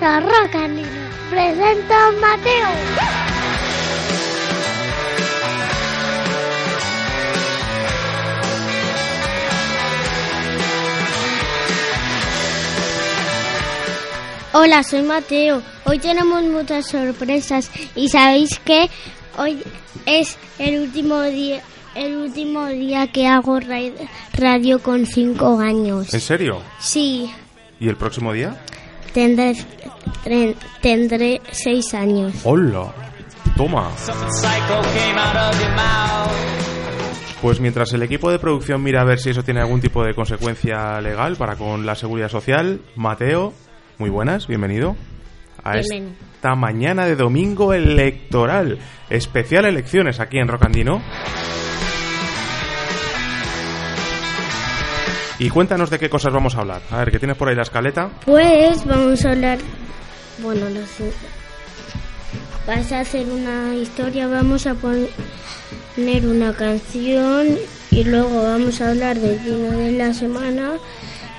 And Roll. Presenta a Mateo. Hola, soy Mateo. Hoy tenemos muchas sorpresas y sabéis que hoy es el último día el último día que hago ra- radio con cinco años. ¿En serio? Sí, ¿Y el próximo día? Tendré, tendré seis años. ¡Hola! Toma. Pues mientras el equipo de producción mira a ver si eso tiene algún tipo de consecuencia legal para con la seguridad social, Mateo, muy buenas, bienvenido a Bienvenido. esta mañana de domingo electoral, especial elecciones aquí en Rocandino. Y cuéntanos de qué cosas vamos a hablar. A ver, ¿qué tienes por ahí la escaleta? Pues vamos a hablar. Bueno, no sé. Vas a hacer una historia, vamos a poner una canción y luego vamos a hablar del vino de la semana.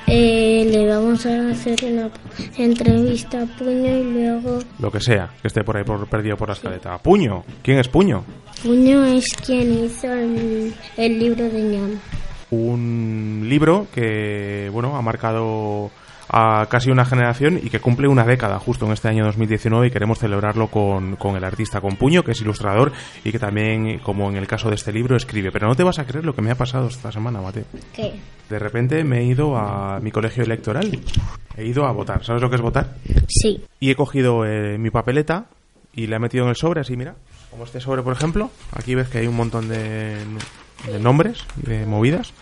Eh, le vamos a hacer una entrevista a Puño y luego Lo que sea, que esté por ahí por, perdido por la escaleta. Puño, ¿quién es Puño? Puño es quien hizo el, el libro de ñam. Un libro que bueno ha marcado a casi una generación y que cumple una década justo en este año 2019 y queremos celebrarlo con, con el artista con puño que es ilustrador y que también como en el caso de este libro escribe pero no te vas a creer lo que me ha pasado esta semana Mateo ¿Qué? de repente me he ido a mi colegio electoral he ido a votar ¿sabes lo que es votar? Sí. y he cogido eh, mi papeleta y la he metido en el sobre así mira como este sobre por ejemplo aquí ves que hay un montón de, de nombres y de movidas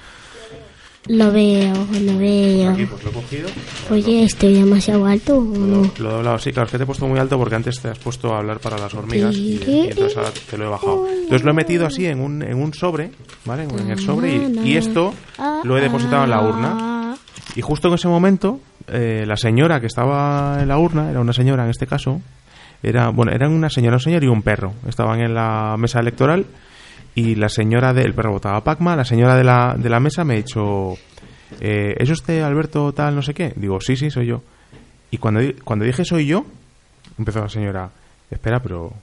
Lo veo, lo veo. Aquí pues lo he cogido. Oye, estoy demasiado alto. ¿o no? Lo, he doblado, sí, claro, es que te he puesto muy alto porque antes te has puesto a hablar para las hormigas y, y entonces ahora te lo he bajado. Entonces lo he metido así en un, en un sobre, ¿vale? En el sobre y, y esto lo he depositado en la urna. Y justo en ese momento, eh, la señora que estaba en la urna, era una señora en este caso, era, bueno, eran una señora, un señor y un perro. Estaban en la mesa electoral y la señora del perro votaba Pacma, la señora de la, de la mesa me ha dicho, eh, ¿es usted Alberto tal no sé qué? Digo, sí, sí, soy yo. Y cuando, cuando dije soy yo, empezó la señora, espera, pero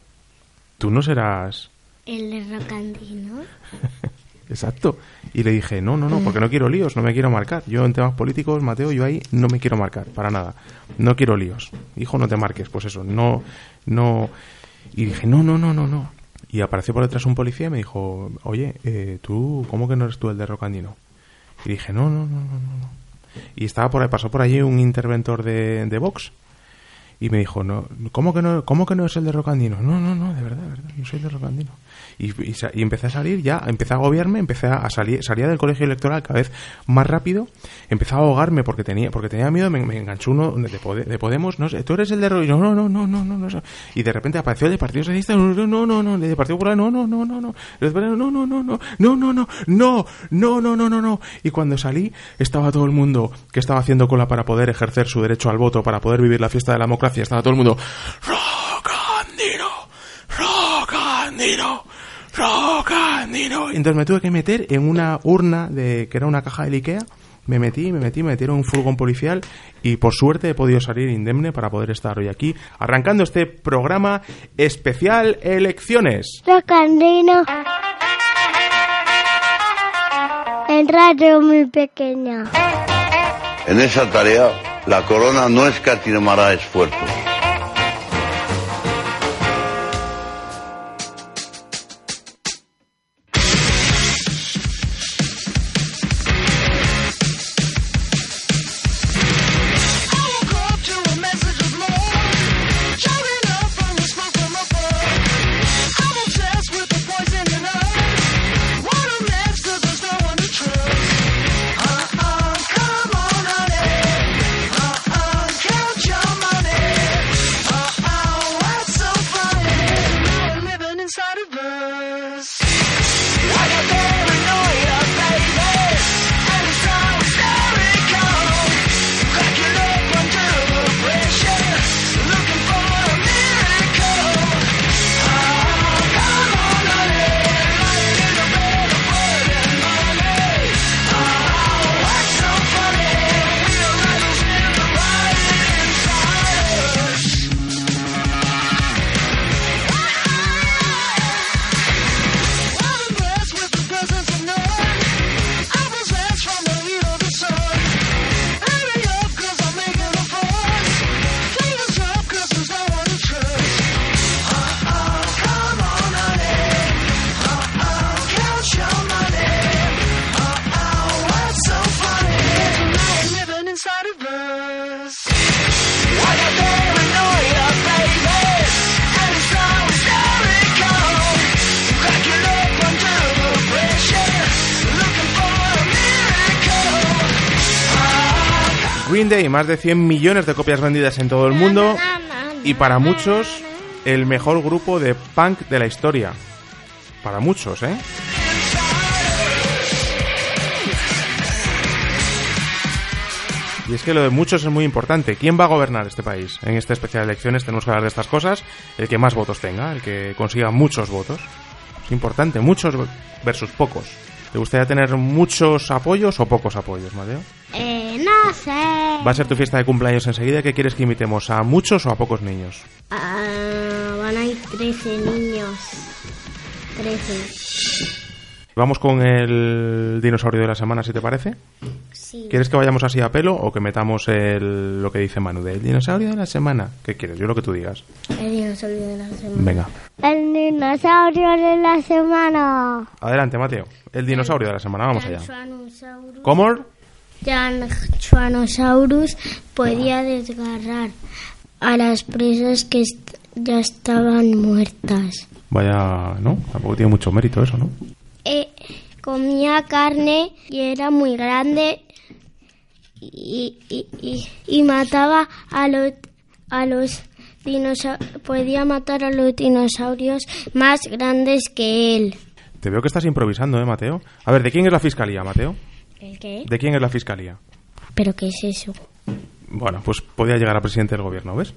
tú no serás... El de Rocandino. Exacto. Y le dije, no, no, no, porque no quiero líos, no me quiero marcar. Yo en temas políticos, Mateo, yo ahí no me quiero marcar, para nada. No quiero líos. Hijo, no te marques, pues eso, no, no. Y dije, no, no, no, no, no. Y apareció por detrás un policía y me dijo, oye, eh, tú, ¿cómo que no eres tú el de Rocandino? Y dije, no, no, no, no, no. Y estaba por ahí, pasó por allí un interventor de, de Vox y me dijo, no, ¿cómo que no, cómo que no es el de Rocandino? No, no, no, de verdad, de verdad, no soy el de Rocandino. Y, y, y empecé a salir ya, empecé a agobiarme, empecé a salir, salía del colegio electoral cada vez más rápido, empecé a ahogarme porque tenía, porque tenía miedo, me, me enganchó uno de, Pode- de Podemos, no sé, tú eres el de Ro- no, no, no, no, no, no, no, y de repente apareció el de Partido Socialista, no, no, no, no, no, el de Partido Popular, no, no, no, no, no, no, no, no, no, no, no, no, no, no, no, no, no, no, no, y cuando salí estaba todo el mundo que estaba haciendo cola para poder ejercer su derecho al voto, para poder vivir la fiesta de la democracia, estaba todo el mundo, Rocandino, Rocandino, Rocandino. Entonces me tuve que meter en una urna de que era una caja del Ikea. Me metí, me metí, me metieron en un furgón policial y por suerte he podido salir indemne para poder estar hoy aquí arrancando este programa especial elecciones. Rocandino. En radio muy pequeña. En esa tarea, la corona no escatimará esfuerzos. Day, más de 100 millones de copias vendidas en todo el mundo y para muchos el mejor grupo de punk de la historia. Para muchos, ¿eh? Y es que lo de muchos es muy importante. ¿Quién va a gobernar este país? En esta especial de elecciones tenemos que hablar de estas cosas. El que más votos tenga, el que consiga muchos votos. Es importante, muchos versus pocos. ¿Te gustaría tener muchos apoyos o pocos apoyos, Mateo? Eh, no sé. Va a ser tu fiesta de cumpleaños enseguida. ¿Qué quieres que imitemos? ¿A muchos o a pocos niños? Ah, van a ir 13 niños. 13. Vamos con el dinosaurio de la semana, si te parece. Sí. ¿Quieres que vayamos así a pelo o que metamos el, lo que dice Manu del dinosaurio de la semana? ¿Qué quieres? Yo lo que tú digas. El dinosaurio de la semana. Venga. El dinosaurio de la semana. Adelante, Mateo. El dinosaurio de la semana. Vamos allá. ¿Cómo? Tyrannosaurus podía desgarrar a las presas que est- ya estaban muertas. Vaya, ¿no? Tampoco tiene mucho mérito eso, ¿no? Comía carne y era muy grande y, y, y, y mataba a los a los dinosaurios podía matar a los dinosaurios más grandes que él. Te veo que estás improvisando, ¿eh, Mateo? A ver, ¿de quién es la fiscalía, Mateo? ¿El qué? ¿De quién es la fiscalía? ¿Pero qué es eso? Bueno, pues podía llegar a presidente del gobierno, ¿ves?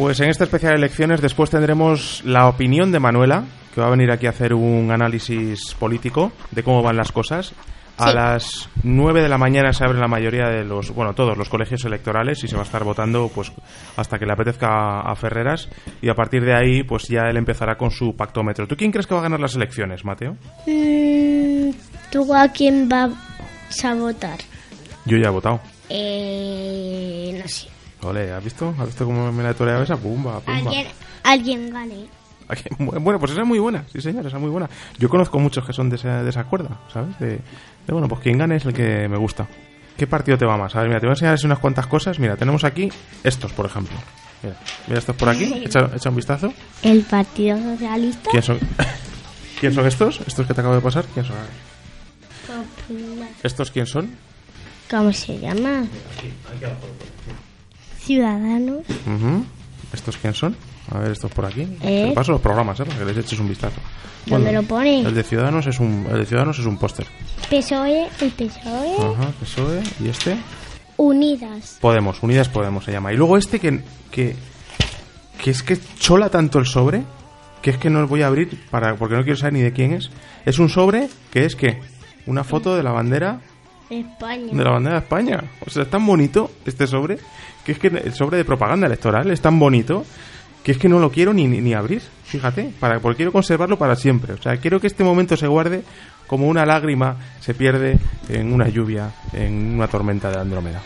Pues en esta especial de elecciones después tendremos la opinión de Manuela, que va a venir aquí a hacer un análisis político de cómo van las cosas. A Sí. las 9 de la mañana se abren la mayoría de los, bueno, todos los colegios electorales y se va a estar votando pues hasta que le apetezca a Ferreras y a partir de ahí pues ya él empezará con su pactómetro. ¿Tú quién crees que va a ganar las elecciones, Mateo? Mm, ¿Tú a quién vas a votar? Yo ya he votado. Eh, no sé. Ole, ¿has visto? ¿Has visto cómo me la toreaba esa? Pumba, pumba. Alguien, alguien gane. Aquí- Bueno, pues esa es muy buena, sí señor, esa es muy buena. Yo conozco muchos que son de esa, de esa cuerda, ¿sabes? De, de, bueno, pues quien gane es el que me gusta. ¿Qué partido te va más? A ver, mira, te voy a enseñar así unas cuantas cosas. Mira, tenemos aquí estos, por ejemplo. Mira, mira estos por aquí, echa, echa un vistazo. ¿El Partido Socialista? ¿Quién son? ¿Quién son estos? ¿Estos que te acabo de pasar? ¿Quién son? Popular. ¿Estos quién son? ¿Cómo se llama? Ciudadanos. ¿Estos quién son? A ver, estos por aquí. ¿Eh? Te paso los programas, ¿eh? Para que les eches un vistazo. ¿Dónde lo pone? El de Ciudadanos es un, el de Ciudadanos es un póster. PSOE, el PSOE. Ajá, PSOE. ¿Y este? Unidas. Podemos, Unidas Podemos se llama. Y luego este que, que, que es que chola tanto el sobre, que es que no lo voy a abrir para, porque no quiero saber ni de quién es. Es un sobre que es que una foto de la bandera España. de la bandera de España. O sea, es tan bonito este sobre, es que el sobre de propaganda electoral es tan bonito que es que no lo quiero ni, ni, abrir, fíjate, para, porque quiero conservarlo para siempre. O sea, quiero que este momento se guarde como una lágrima se pierde en una lluvia, en una tormenta de Andrómeda.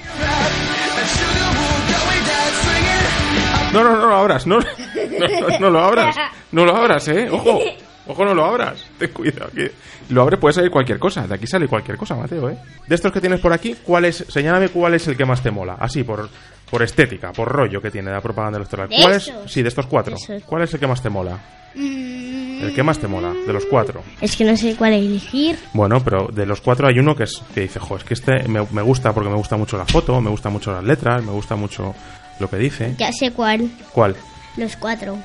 No, no, no lo abras, no lo abras, no lo abras, eh, ojo, ojo, no lo abras, ten cuidado, que lo abres puede salir cualquier cosa, de aquí sale cualquier cosa, Mateo, eh. De estos que tienes por aquí, ¿cuál es, señálame cuál es el que más te mola, así, por, por estética, por rollo que tiene la propaganda electoral. ¿De ¿Cuál es, esos? sí, de estos cuatro, Esos. cuál es el que más te mola? El que más te mola, de los cuatro. Es que no sé cuál elegir. Bueno, pero de los cuatro hay uno que, es, que dice, jo, es que este me, me gusta porque me gusta mucho la foto, me gusta mucho las letras, me gusta mucho lo que dice. Ya sé cuál. ¿Cuál? Los cuatro.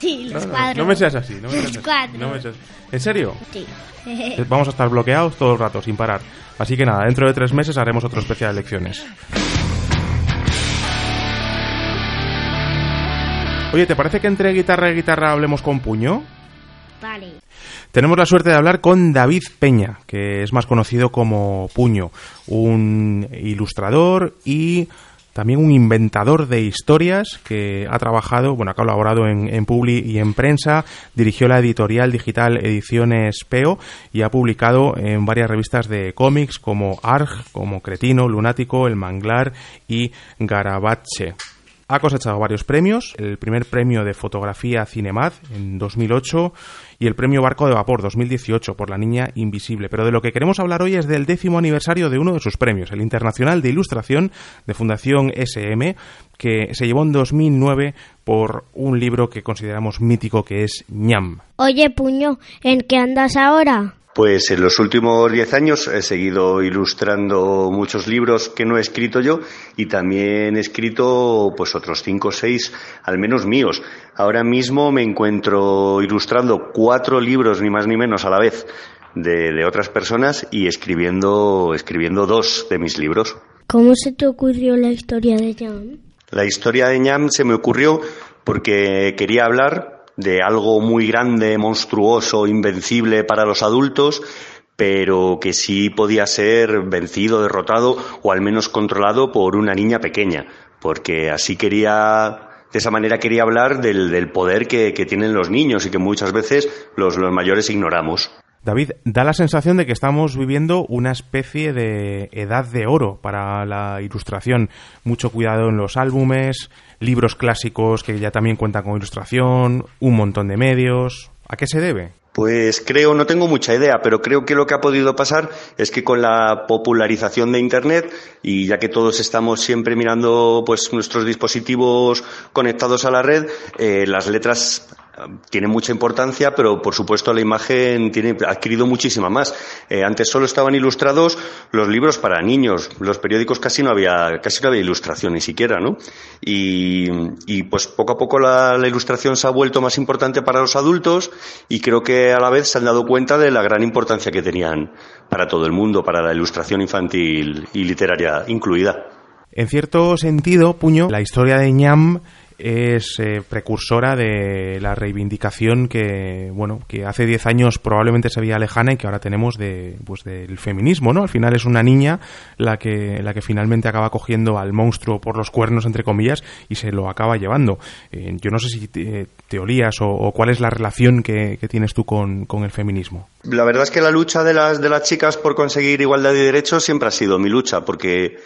Sí, los No, no, cuatro. no me seas así, no me seas Los así, cuatro. no me seas- ¿En serio? Sí. Eh, Vamos a estar bloqueados todo el rato, sin parar. Así que nada, dentro de tres meses haremos otro especial de elecciones. Oye, ¿te parece que entre guitarra y guitarra hablemos con puño? vale. Tenemos la suerte de hablar con David Peña, que es más conocido como Puño, un ilustrador y también un inventador de historias que ha trabajado, bueno, ha colaborado en, en Publi y en prensa, dirigió la editorial digital Ediciones Peo y ha publicado en varias revistas de cómics como Arg, como Cretino, Lunático, El Manglar y Garabache. Ha cosechado varios premios, el primer premio de fotografía Cinemad en 2008 y el premio Barco de Vapor 2018 por La Niña Invisible. Pero de lo que queremos hablar hoy es del décimo aniversario de uno de sus premios, el Internacional de Ilustración de Fundación SM, que se llevó en 2009 por un libro que consideramos mítico que es ñam. Oye, puño, ¿en qué andas ahora? Pues en los últimos diez años he seguido ilustrando muchos libros que no he escrito yo y también he escrito pues otros cinco o seis, al menos míos. Ahora mismo me encuentro ilustrando cuatro libros, ni más ni menos a la vez, de, de otras personas y escribiendo, escribiendo dos de mis libros. ¿Cómo se te ocurrió la historia de Jan? La historia de ñam se me ocurrió porque quería hablar de algo muy grande, monstruoso, invencible para los adultos, pero que sí podía ser vencido, derrotado o al menos controlado por una niña pequeña, porque así quería, de esa manera quería hablar del, del poder que, que, tienen los niños y que muchas veces los, los mayores ignoramos. David, da la sensación de que estamos viviendo una especie de edad de oro para la ilustración. Mucho cuidado en los álbumes, libros clásicos que ya también cuentan con ilustración, un montón de medios. ¿A qué se debe? Pues creo, no tengo mucha idea, pero creo que lo que ha podido pasar es que con la popularización de Internet y ya que todos estamos siempre mirando pues nuestros dispositivos conectados a la red, eh, las letras tiene mucha importancia, pero por supuesto la imagen tiene, ha adquirido muchísima más. Eh, antes solo estaban ilustrados los libros para niños, los periódicos casi no había, casi no había ilustración ni siquiera, ¿no? Y, pues poco a poco la, la, ilustración se ha vuelto más importante para los adultos y creo que a la vez se han dado cuenta de la gran importancia que tenían para todo el mundo, para la ilustración infantil y literaria incluida. En cierto sentido, Puño, la historia de ñam es eh, precursora de la reivindicación que bueno que hace 10 años probablemente se veía lejana y que ahora tenemos de pues del feminismo no al final es una niña la que la que finalmente acaba cogiendo al monstruo por los cuernos entre comillas y se lo acaba llevando. Eh, yo no sé si te, olías o, o, cuál es la relación que, que tienes tú con, con, el feminismo. La verdad es que la lucha de las de las chicas por conseguir igualdad de derechos siempre ha sido mi lucha porque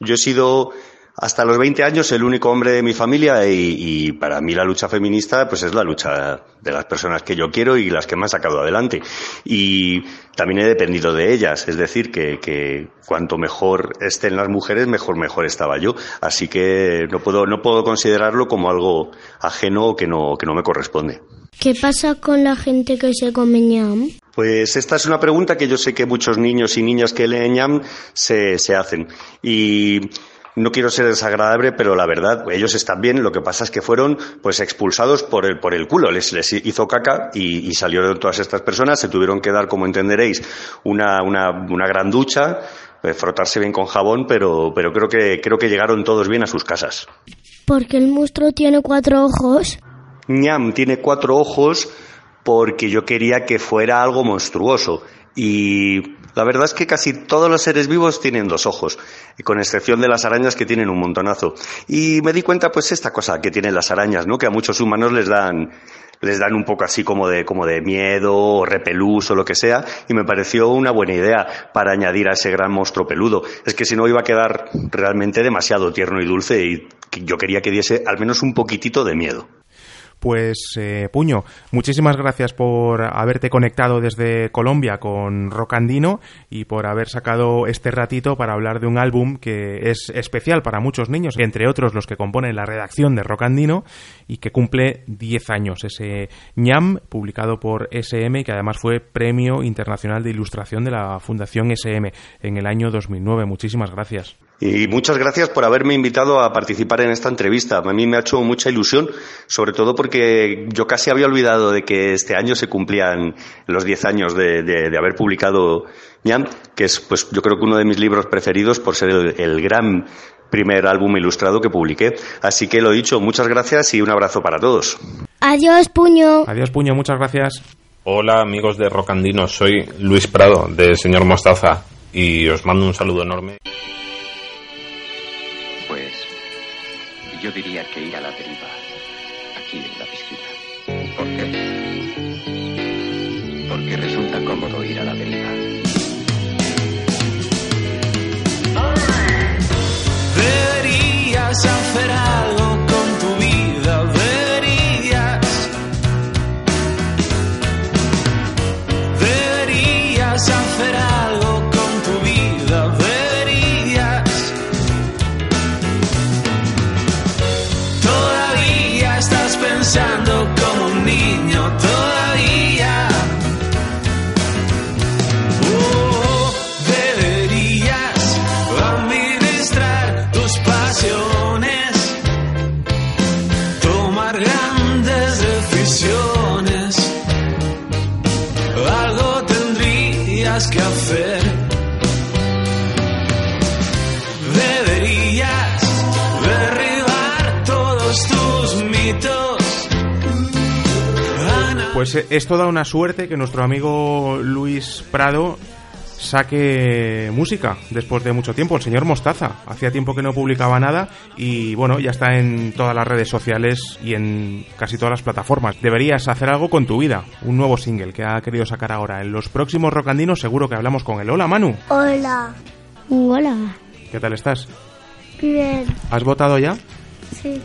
yo he sido hasta los 20 años el único hombre de mi familia y, y, para mí la lucha feminista pues es la lucha de las personas que yo quiero y las que me han sacado adelante. Y también he dependido de ellas, es decir, que, que cuanto mejor estén las mujeres, mejor mejor estaba yo. Así que no puedo, no puedo considerarlo como algo ajeno o que no, que no me corresponde. ¿Qué pasa con la gente que se come ñam? Pues esta es una pregunta que yo sé que muchos niños y niñas que leen ñam se, se hacen. Y no quiero ser desagradable, pero la verdad, ellos están bien, lo que pasa es que fueron pues expulsados por el, por el culo, les, les hizo caca y, y, salieron todas estas personas, se tuvieron que dar, como entenderéis, una, una, una gran ducha, eh, frotarse bien con jabón, pero, pero creo, que, creo que llegaron todos bien a sus casas. Porque el monstruo tiene cuatro ojos. ñam tiene cuatro ojos porque yo quería que fuera algo monstruoso. Y la verdad es que casi todos los seres vivos tienen dos ojos, con excepción de las arañas que tienen un montonazo. Y me di cuenta, pues, esta cosa que tienen las arañas, ¿no? Que a muchos humanos les dan, les dan un poco así como de, como de miedo, o repelús o lo que sea, y me pareció una buena idea para añadir a ese gran monstruo peludo. Es que si no iba a quedar realmente demasiado tierno y dulce, y yo quería que diese al menos un poquitito de miedo. Pues eh, Puño, muchísimas gracias por haberte conectado desde Colombia con Rocandino y por haber sacado este ratito para hablar de un álbum que es especial para muchos niños, entre otros los que componen la redacción de Rocandino y que cumple 10 años. Ese ñam, publicado por SM, que además fue Premio Internacional de Ilustración de la Fundación SM en el año 2009. Muchísimas gracias. Y muchas gracias por haberme invitado a participar en esta entrevista. A mí me ha hecho mucha ilusión, sobre todo porque yo casi había olvidado de que este año se cumplían los 10 años de, de, de haber publicado ñam, que es, pues, yo creo que uno de mis libros preferidos por ser el, el gran primer álbum ilustrado que publiqué. Así que lo dicho, muchas gracias y un abrazo para todos. Adiós, puño. Adiós, puño, muchas gracias. Hola, amigos de Rocandino, soy Luis Prado, de Señor Mostaza, y os mando un saludo enorme. Yo diría que ir a la deriva, aquí en la piscina. ¿Por qué? Porque resulta cómodo ir a la deriva. Deberías hacer Pues eh, es toda una suerte que nuestro amigo Luis Prado saque música después de mucho tiempo, el señor Mostaza. Hacía tiempo que no publicaba nada y bueno, ya está en todas las redes sociales y en casi todas las plataformas. Deberías hacer algo con tu vida, un nuevo single que ha querido sacar ahora. En los próximos Rocandinos seguro que hablamos con él. Hola Manu, Hola. Hola. ¿qué tal estás? Bien. ¿Has votado ya? Sí.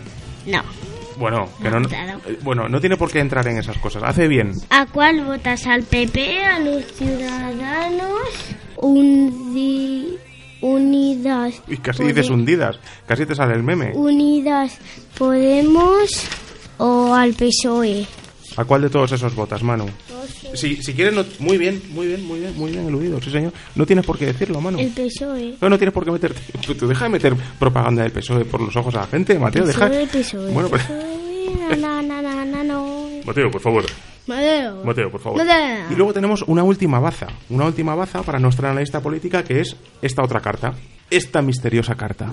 No. Bueno, que no, eh, bueno, no tiene por qué entrar en esas cosas. Hace bien. ¿A cuál votas? ¿Al PP? ¿A los ciudadanos? Unidas. Y casi dices hundidas, casi te sale el meme. Unidas Podemos o al PSOE. ¿A cuál de todos esos votas, Manu? Si, si quieres, no- muy bien, muy bien, muy bien, muy bien eludido, sí señor. No tienes por qué decirlo, Manu. El PSOE. No, no tienes por qué meterte. Tú, tú deja de meter propaganda del PSOE por los ojos a la gente, Mateo, deja. PSOE, PSOE. Bueno, pues- PSOE, na, na, na, na, no. Mateo, por favor. Mateo. Mateo, por favor. Mateo. Y luego tenemos una última baza. Una última baza para nuestra analista política que es esta otra carta. Esta misteriosa carta.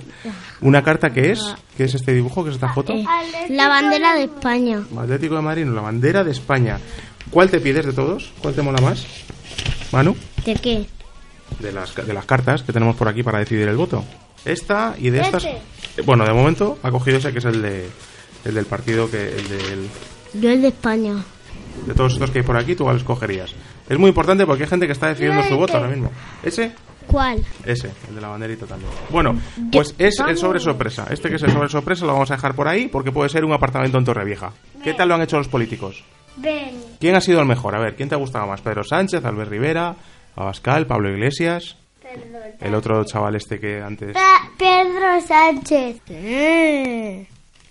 Una carta que es. ¿Qué es este dibujo? ¿Qué es esta foto? Eh, la bandera de España. Atlético de Madrid, no, la bandera de España. ¿Cuál te pides de todos? ¿Cuál te mola más? Manu, ¿De qué? de las, de las cartas que tenemos por aquí para decidir el voto. Esta y de estas. Este. Eh, Bueno, de momento ha cogido ese que es el de el del partido que el del Yo el de España. de todos estos que hay por aquí, tú cuál escogerías. Es muy importante porque hay gente que está decidiendo su voto ahora mismo. Ese, ¿Cuál? ese, el de la banderita también. Bueno, pues es el sobre sorpresa. Este que es el sobre sorpresa lo vamos a dejar por ahí porque puede ser un apartamento en Torrevieja. ¿Qué tal lo han hecho los políticos? Ven. ¿Quién ha sido el mejor? A ver, ¿quién te ha gustado más? ¿Pedro Sánchez, Albert Rivera, Abascal, Pablo Iglesias? El otro chaval este que antes... Pedro Sánchez.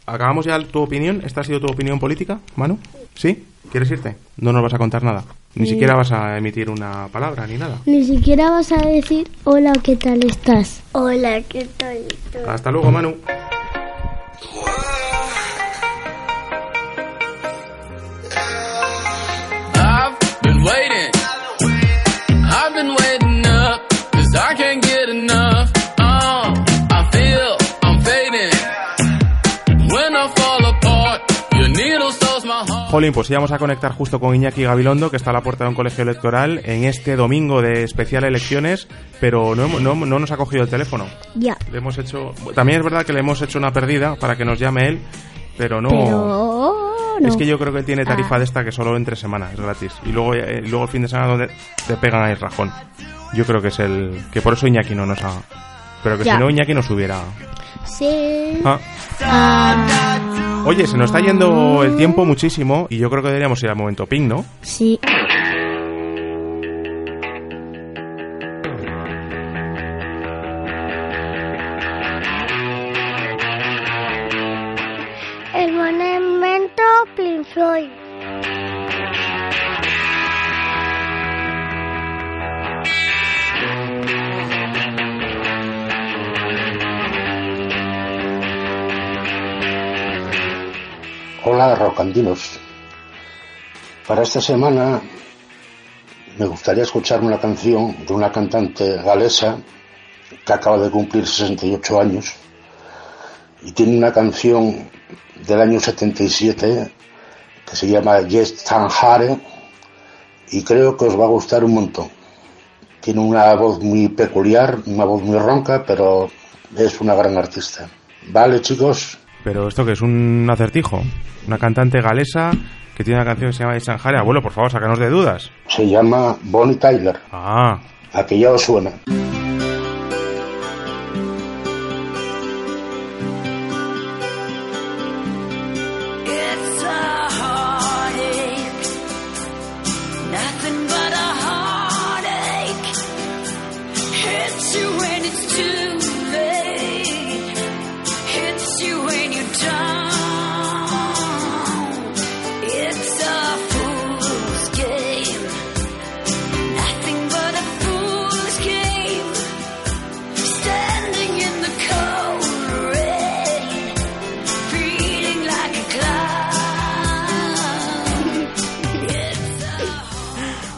¿Acabamos ya tu opinión? ¿Esta ha sido tu opinión política, Manu? ¿Sí? ¿Quieres irte? No nos vas a contar nada. Ni siquiera vas a emitir una palabra ni nada. Ni siquiera vas a decir hola, ¿qué tal estás? Hola, ¿qué tal estás? Hasta luego, Manu. Jolín, pues íbamos a conectar justo con Iñaki Gabilondo, que está a la puerta de un colegio electoral, en este domingo de especial elecciones, pero no, hemos- no, no nos ha cogido el teléfono. Ya. Le hemos hecho... También es verdad que le hemos hecho una perdida para que nos llame él, pero no... Pero no. Es que yo creo que él tiene tarifa Ah. de esta que solo entre semanas, es gratis. Y luego, eh, luego el fin de semana donde te pegan ahí rajón. Yo creo que es el... Que por eso Iñaki no nos ha... Pero que Ya. si no, Iñaki nos hubiera... Sí. Ah. Ah, Oye, se nos está yendo el tiempo muchísimo y yo creo que deberíamos ir al momento ping, ¿no? sí. Rocandinos. Para esta semana me gustaría escuchar una canción de una cantante galesa que acaba de cumplir 68 años y tiene una canción del año 77 que se llama Yes Tanjare y creo que os va a gustar un montón. Tiene una voz muy peculiar, una voz muy ronca, pero esto que es un acertijo. Una cantante galesa que tiene una canción que se llama Sanjare. Abuelo, por favor, sácanos de dudas. se llama Bonnie Tyler. Ah, A que ya os suena.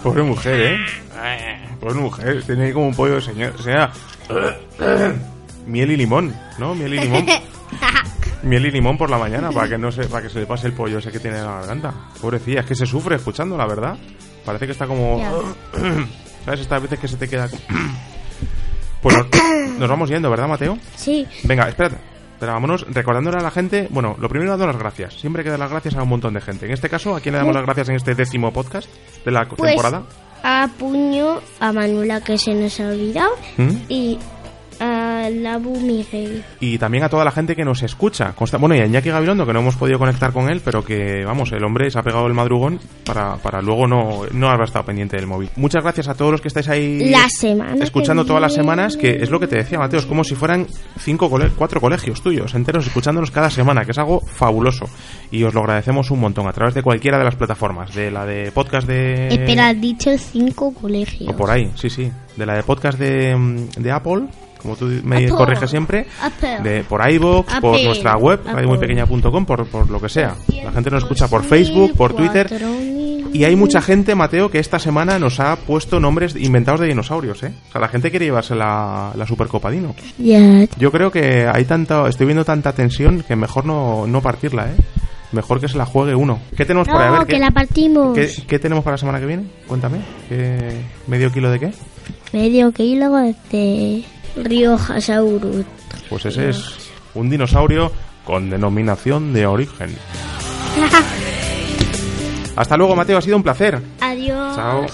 Pobre mujer, ¿eh? Pues mujer, tiene ahí como un pollo de señor. O sea, miel y limón, ¿no? Miel y limón. Miel y limón por la mañana para que no se, para que se le pase el pollo ese que tiene en la garganta. Pobrecilla, es que se sufre escuchando, la verdad. Parece que está como. ¿Sabes? Estas veces que se te queda. Pues nos, nos vamos yendo, ¿verdad, Mateo? Sí, Venga, espérate. Pero vámonos recordándole a la gente. Bueno, lo primero dando las gracias. Siempre hay que dar las gracias a un montón de gente. En este caso, ¿a quién le damos las gracias en este décimo podcast de la pues temporada? a Puño, a Manuela que se nos ha olvidado ¿Mm? y a Labu Miguel. Y también a toda la gente que nos escucha. Consta- Bueno, y a Iñaki Gabilondo, que no hemos podido conectar con él, pero que, vamos, el hombre se ha pegado el madrugón para, para luego no, no haber estado pendiente del móvil. Muchas gracias a todos los que estáis ahí La semana escuchando todas las semanas, que es lo que te decía, Mateo, es como si fueran cinco cole- cuatro colegios tuyos enteros escuchándonos cada semana, que es algo fabuloso. Y os lo agradecemos un montón a través de cualquiera de las plataformas, de la de podcast de... Espera, has dicho cinco colegios. O por ahí, sí, sí. De la de podcast de, mm, de Apple, como tú me Apple. corriges siempre. Apple. De, por iVoox, por nuestra web, radiomuypequeña.com, por, por lo que sea. La gente nos escucha por Facebook, por Twitter. Y hay mucha gente, Mateo, que esta semana nos ha puesto nombres inventados de dinosaurios, ¿eh? O sea, la gente quiere llevarse la, la Supercopa Dino. Yo creo que hay tanta, estoy viendo tanta tensión que mejor no, no partirla, ¿eh? Mejor que se la juegue uno. ¿Qué tenemos No, ver, que ¿qué, la partimos. qué- qué tenemos para la semana que viene? Cuéntame. ¿Qué- ¿Medio kilo de qué? Medio kilo de Riojasaurus. Pues ese es un dinosaurio con denominación de origen. Hasta luego, Mateo, ha sido un placer. Adiós. Chao.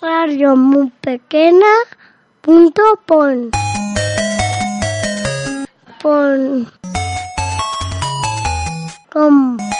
Radio muy pequeña punto pon. Pon. Com.